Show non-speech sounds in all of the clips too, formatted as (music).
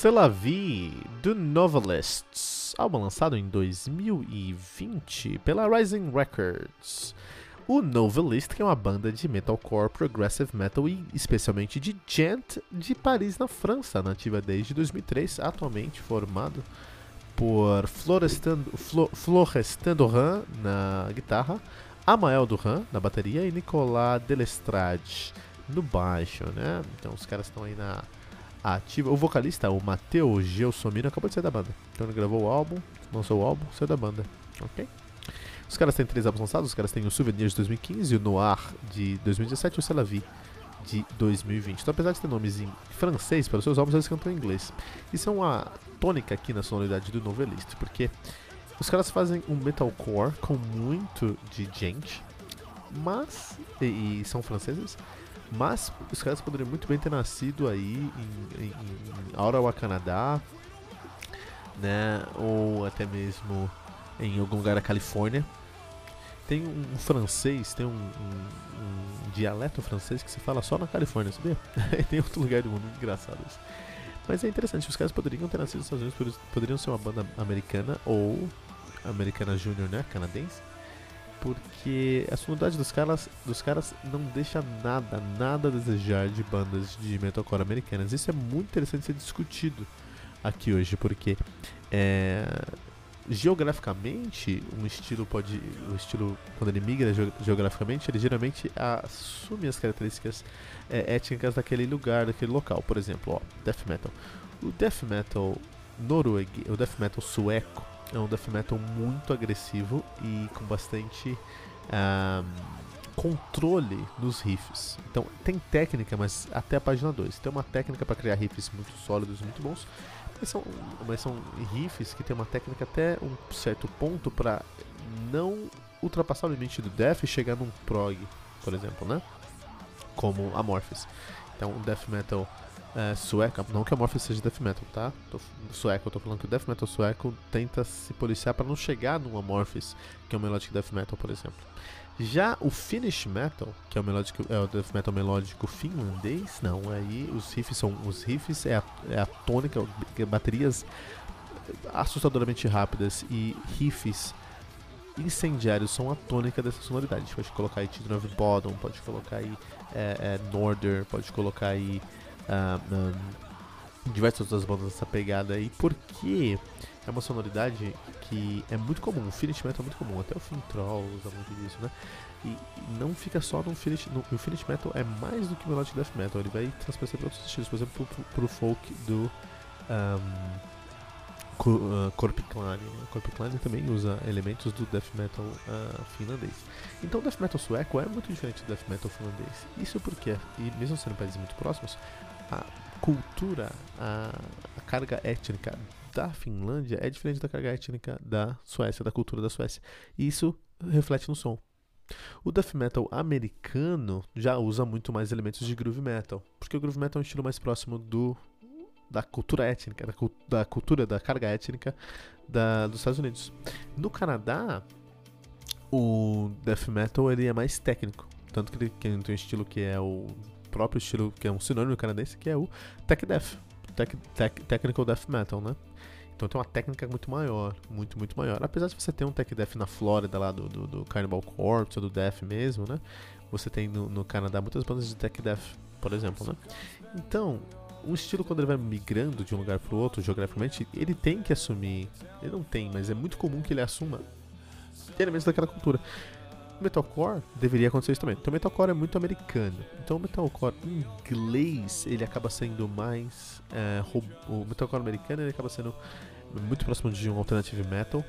Selavi do Novelists, álbum lançado em 2020 pela Rising Records. O Novelist que é uma banda de metalcore, progressive metal e especialmente de gent de Paris, na França, nativa desde 2003, atualmente formado por Florestan, Flo, Duran na guitarra, Amael Duran na bateria e Nicolas Delestrade no baixo, né? Então os caras estão aí na ativa. O vocalista, o Matheus Gelsomino, acabou de sair da banda. Então ele gravou o álbum, lançou o álbum, saiu da banda. Ok? Os caras têm três álbuns lançados, os caras têm o Souvenir de 2015, o Noir de 2017 e o Celavi de 2020. Então apesar de ter nomes em francês para os seus álbuns, eles cantam em inglês. Isso é uma tônica aqui na sonoridade do novelista, porque os caras fazem um metalcore com muito de gente, mas. e, e são franceses, mas os caras poderiam muito bem ter nascido aí em, em, em Canadá, né? Ou até mesmo em algum lugar da Califórnia. Tem um, um francês, tem um, um, um, dialeto francês que se fala só na Califórnia, sabia? (laughs) tem outro lugar do mundo engraçado isso. Mas é interessante, os caras poderiam ter nascido nos Estados Unidos, poderiam ser uma banda americana ou americana júnior, né? Canadense porque a sonoridade dos caras, dos caras não deixa nada, nada a desejar de bandas de metalcore americanas. Isso é muito interessante ser discutido aqui hoje, porque é, geograficamente um estilo pode, o estilo quando ele migra geograficamente, ele geralmente assume as características é, étnicas daquele lugar, daquele local. Por exemplo, ó, death metal. O death metal norueguês, o death metal sueco é um death metal muito agressivo e com bastante um, controle nos riffs. Então tem técnica, mas até a página 2. Tem uma técnica para criar riffs muito sólidos, muito bons. Mas são, mas são riffs que tem uma técnica até um certo ponto para não ultrapassar o limite do death e chegar num prog, por exemplo, né? Como Amorphis. Então, o death metal é, sueca, não que a Morphe seja death metal, tá? Tô, sueco, eu tô falando que o death metal sueco tenta se policiar para não chegar no Amorphis, que é o melodic death metal, por exemplo. Já o Finnish metal, que é o melodic, é o death metal melódico finlandês, não, aí os riffs são os riffs é a, é a tônica, baterias assustadoramente rápidas e riffs incendiários são a tônica dessa sonoridade. A gente pode colocar aí Children of Bodom, pode colocar aí é, é, Norder, pode colocar aí uh, um, diversas outras bandas dessa pegada aí, porque é uma sonoridade que é muito comum, o Finish Metal é muito comum, até o Fin Troll usa muito disso, né? E não fica só no Finish, no, o Finish Metal é mais do que o Melodic Death Metal, ele vai transparecer para outros estilos, por exemplo, pro, pro folk do um, Uh, Korpiklani. Korpiklani também usa elementos do death metal uh, finlandês. Então o death metal sueco é muito diferente do death metal finlandês. Isso porque, e mesmo sendo países muito próximos, a cultura, a, a, carga étnica da Finlândia é diferente da carga étnica da Suécia, da cultura da Suécia. E isso reflete no som. O death metal americano já usa muito mais elementos de groove metal, porque o groove metal é um estilo mais próximo do da cultura étnica, da, da cultura da carga étnica da, dos Estados Unidos. No Canadá, o death metal ele é mais técnico, tanto que ele, que ele tem um estilo que é o próprio estilo, que é um sinônimo canadense, que é o Tech Death. Tech, tech, technical Death Metal, né? Então tem uma técnica muito maior, muito, muito maior. Apesar de você ter um Tech Death na Flórida, lá do, do, do Carnival Corpse, ou do Death mesmo, né? Você tem no, no Canadá muitas bandas de Tech Death, por exemplo, né? Então, um estilo quando ele vai migrando de um lugar para o outro geograficamente, ele tem que assumir. Ele não tem, mas é muito comum que ele assuma elementos daquela cultura. Metalcore deveria acontecer isso também. Então o metalcore é muito americano. Então o metalcore inglês ele acaba sendo mais é, o metalcore americano ele acaba sendo muito próximo de um alternative metal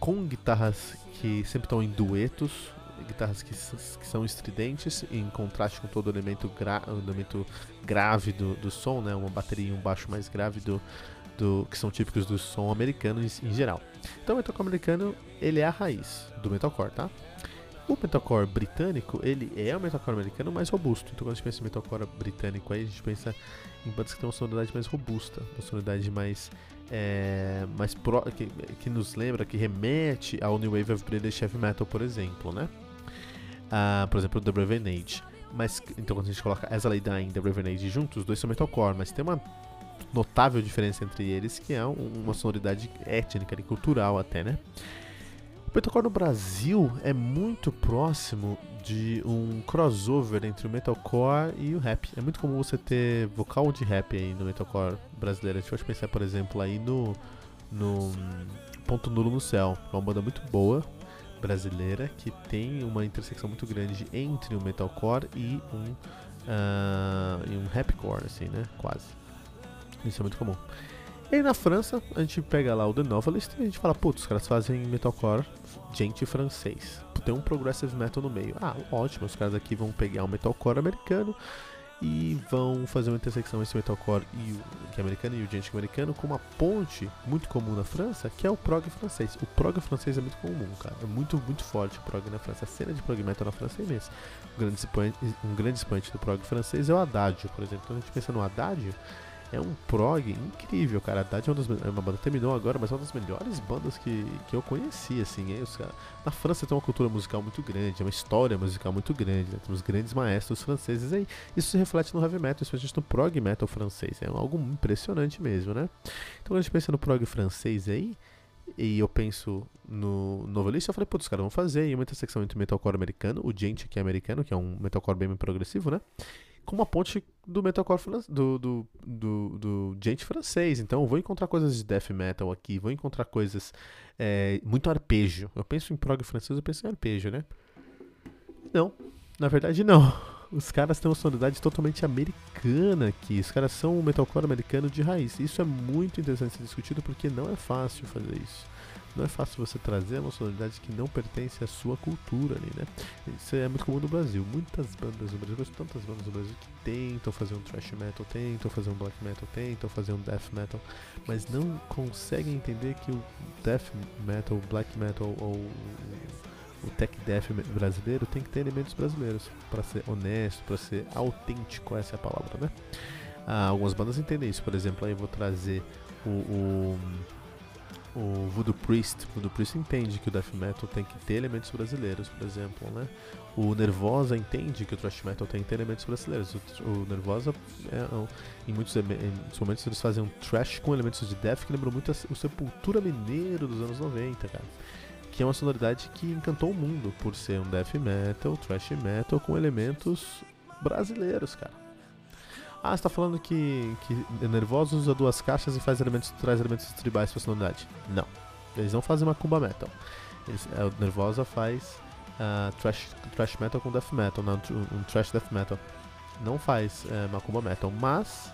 com guitarras que sempre estão em duetos, guitarras que, que são estridentes em contraste com todo o elemento, gra, elemento grave do, do som, né? Uma bateria e um baixo mais grave do, do, que são típicos do som americano em, em, geral. Então o metalcore americano ele é a raiz do metalcore, tá? O metalcore britânico, ele é o metalcore americano mais robusto. Então quando a gente pensa em metalcore britânico aí, a gente pensa em bandas que têm uma sonoridade mais robusta, uma sonoridade mais é, mais pro, que, que, nos lembra, que remete ao New Wave of British Heavy Metal, por exemplo, né? Ah, por exemplo, The Brave Age. Mas, então quando a gente coloca As I Lay Dying e The Brave Age juntos, os dois são metalcore, mas tem uma notável diferença entre eles, que é uma sonoridade étnica e cultural até, né? O metalcore no Brasil é muito próximo de um crossover entre o metalcore e o rap. É muito comum você ter vocal de rap aí no metalcore brasileiro. A gente pode pensar, por exemplo, aí no, no Ponto Nulo no Céu, é uma banda muito boa brasileira que tem uma intersecção muito grande entre o metalcore e um, uh, e um rapcore, assim, né? Quase. Isso é muito comum. E aí na França, a gente pega lá o The Novelist e a gente fala, putz, os caras fazem metalcore gente francês. Tem um progressive metal no meio. Ah, ótimo, os caras aqui vão pegar um metalcore americano e vão fazer uma intersecção entre o metalcore e o, que é americano e o gente americano com uma ponte muito comum na França, que é o prog francês. O prog francês é muito comum, cara. É muito, muito forte o prog na França. A cena de prog metal na França é imensa. Um grande expoente, um grande expoente do prog francês é o Haddad, por exemplo. Então a gente pensa no Haddad, é um prog incrível, cara. A Haddad é uma, das, é uma banda terminou agora, mas é uma das melhores bandas que, que eu conheci, assim. É, os, na França tem uma cultura musical muito grande, é uma história musical muito grande, né? Temos grandes maestros franceses aí. Isso se reflete no heavy metal, especialmente no prog metal francês. É algo impressionante mesmo, né? Então quando a gente pensa no prog francês aí, e eu penso no Novelist, eu falei, putz, os caras vão fazer aí uma intersecção entre metalcore americano, o Gente que é americano, que é um metalcore bem progressivo, né? Com uma ponte do metalcore do, do, do, do gente francês. Então, vou encontrar coisas de death metal aqui, vou encontrar coisas. É, muito arpejo. Eu penso em prog francês, eu penso em arpejo, né? Não, na verdade, não. Os caras têm uma sonoridade totalmente americana aqui. Os caras são um metalcore americano de raiz. Isso é muito interessante ser discutido porque não é fácil fazer isso. Não é fácil você trazer uma sonoridade que não pertence à sua cultura ali, né? Isso é muito comum no Brasil. Muitas bandas no Brasil, conheço tantas bandas no Brasil que tentam fazer um thrash metal, tentam fazer um black metal, tentam fazer um death metal, mas não conseguem entender que o death metal, black metal ou o tech death brasileiro tem que ter elementos brasileiros para ser honesto, para ser autêntico, essa é a palavra, né? Ah, algumas bandas entendem isso, por exemplo, aí eu vou trazer o, o o Voodoo Priest, Voodoo Priest entende que o death metal tem que ter elementos brasileiros, por exemplo, né? O Nervosa entende que o thrash metal tem que ter elementos brasileiros. O, o Nervosa, é, é em, muitos, em momentos, eles fazem um thrash com elementos de death que lembram muito o Sepultura Mineiro dos anos 90, cara. Que é uma sonoridade que encantou o mundo por ser um death metal, thrash metal com elementos brasileiros, cara. Ah, você tá falando que, que Nervosa usa duas caixas e faz elementos, traz elementos tribais pra sonoridade. Não. Eles não fazem macumba metal. Eles, é, o Nervosa faz uh, trash, trash metal com death metal, não, um trash death metal. Não faz uh, macumba metal, mas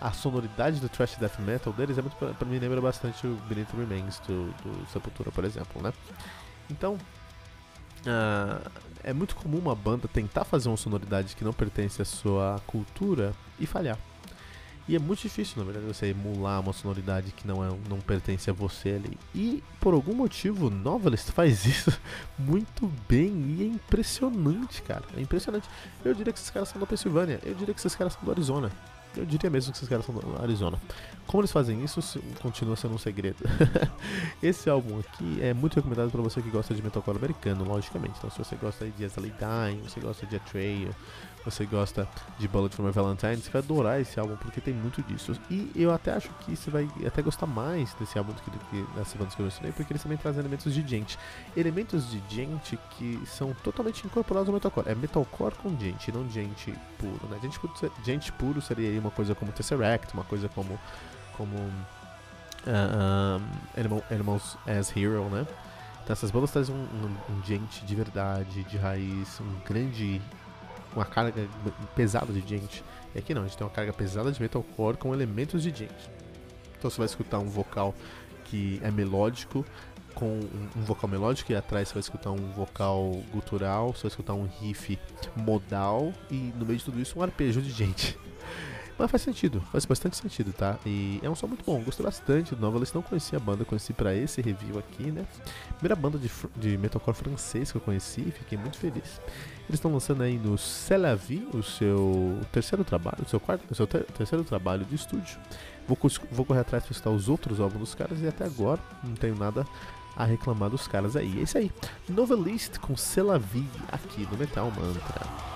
a sonoridade do trash death metal deles é muito pra mim lembra bastante o Beneath Remains do, do Sepultura, por exemplo, né? Então, uh, é muito comum uma banda tentar fazer uma sonoridade que não pertence à sua cultura e falhar. E é muito difícil, na verdade, você emular uma sonoridade que não, é, não pertence a você ali. E por algum motivo, Novelist faz (laughs) isso muito bem e é impressionante, cara. É impressionante. Eu diria que esses caras são da Pensilvânia, eu diria que esses caras são do Arizona. Eu diria mesmo que esses caras são do Arizona. Como eles fazem isso, continua sendo um segredo. (laughs) Esse álbum aqui é muito recomendado para você que gosta de metalcore americano, logicamente. Então, se você gosta de As Dying, você gosta de Atreyu, você gosta de Bullet for My Valentine, você vai adorar esse álbum porque tem muito disso. E eu até acho que você vai até gostar mais desse álbum do que, das bandas que eu mencionei, porque eles também trazem elementos de gente. Elementos de gente que são totalmente incorporados ao metalcore. É metalcore com gente, não gente puro, né? Gente puro, gente puro seria uma coisa como Tesseract, uma coisa como como uh, um, Animal, Animals as Hero, né? Então essas bandas trazem um, um, um gente de verdade, de raiz, um grande. uma carga pesada de gente. E aqui não, a gente tem uma carga pesada de metalcore com elementos de gente. Então você vai escutar um vocal que é melódico, com um, um, vocal melódico e atrás você vai escutar um vocal gutural, você vai escutar um riff modal e no meio de tudo isso um arpejo de gente. Mas faz sentido, faz bastante sentido, tá? E é um som muito bom, gostei bastante do Novelist, não conhecia a banda, conheci para esse review aqui, né? Primeira banda de, de metalcore francês que eu conheci, fiquei muito feliz. Eles estão lançando aí no Celavi o seu terceiro trabalho, o seu quarto, o seu ter, terceiro trabalho de estúdio. Vou, vou correr atrás para escutar os outros álbuns dos caras e até agora não tenho nada a reclamar dos caras aí. É isso aí. Novelist com Celavi aqui no Metal Mantra.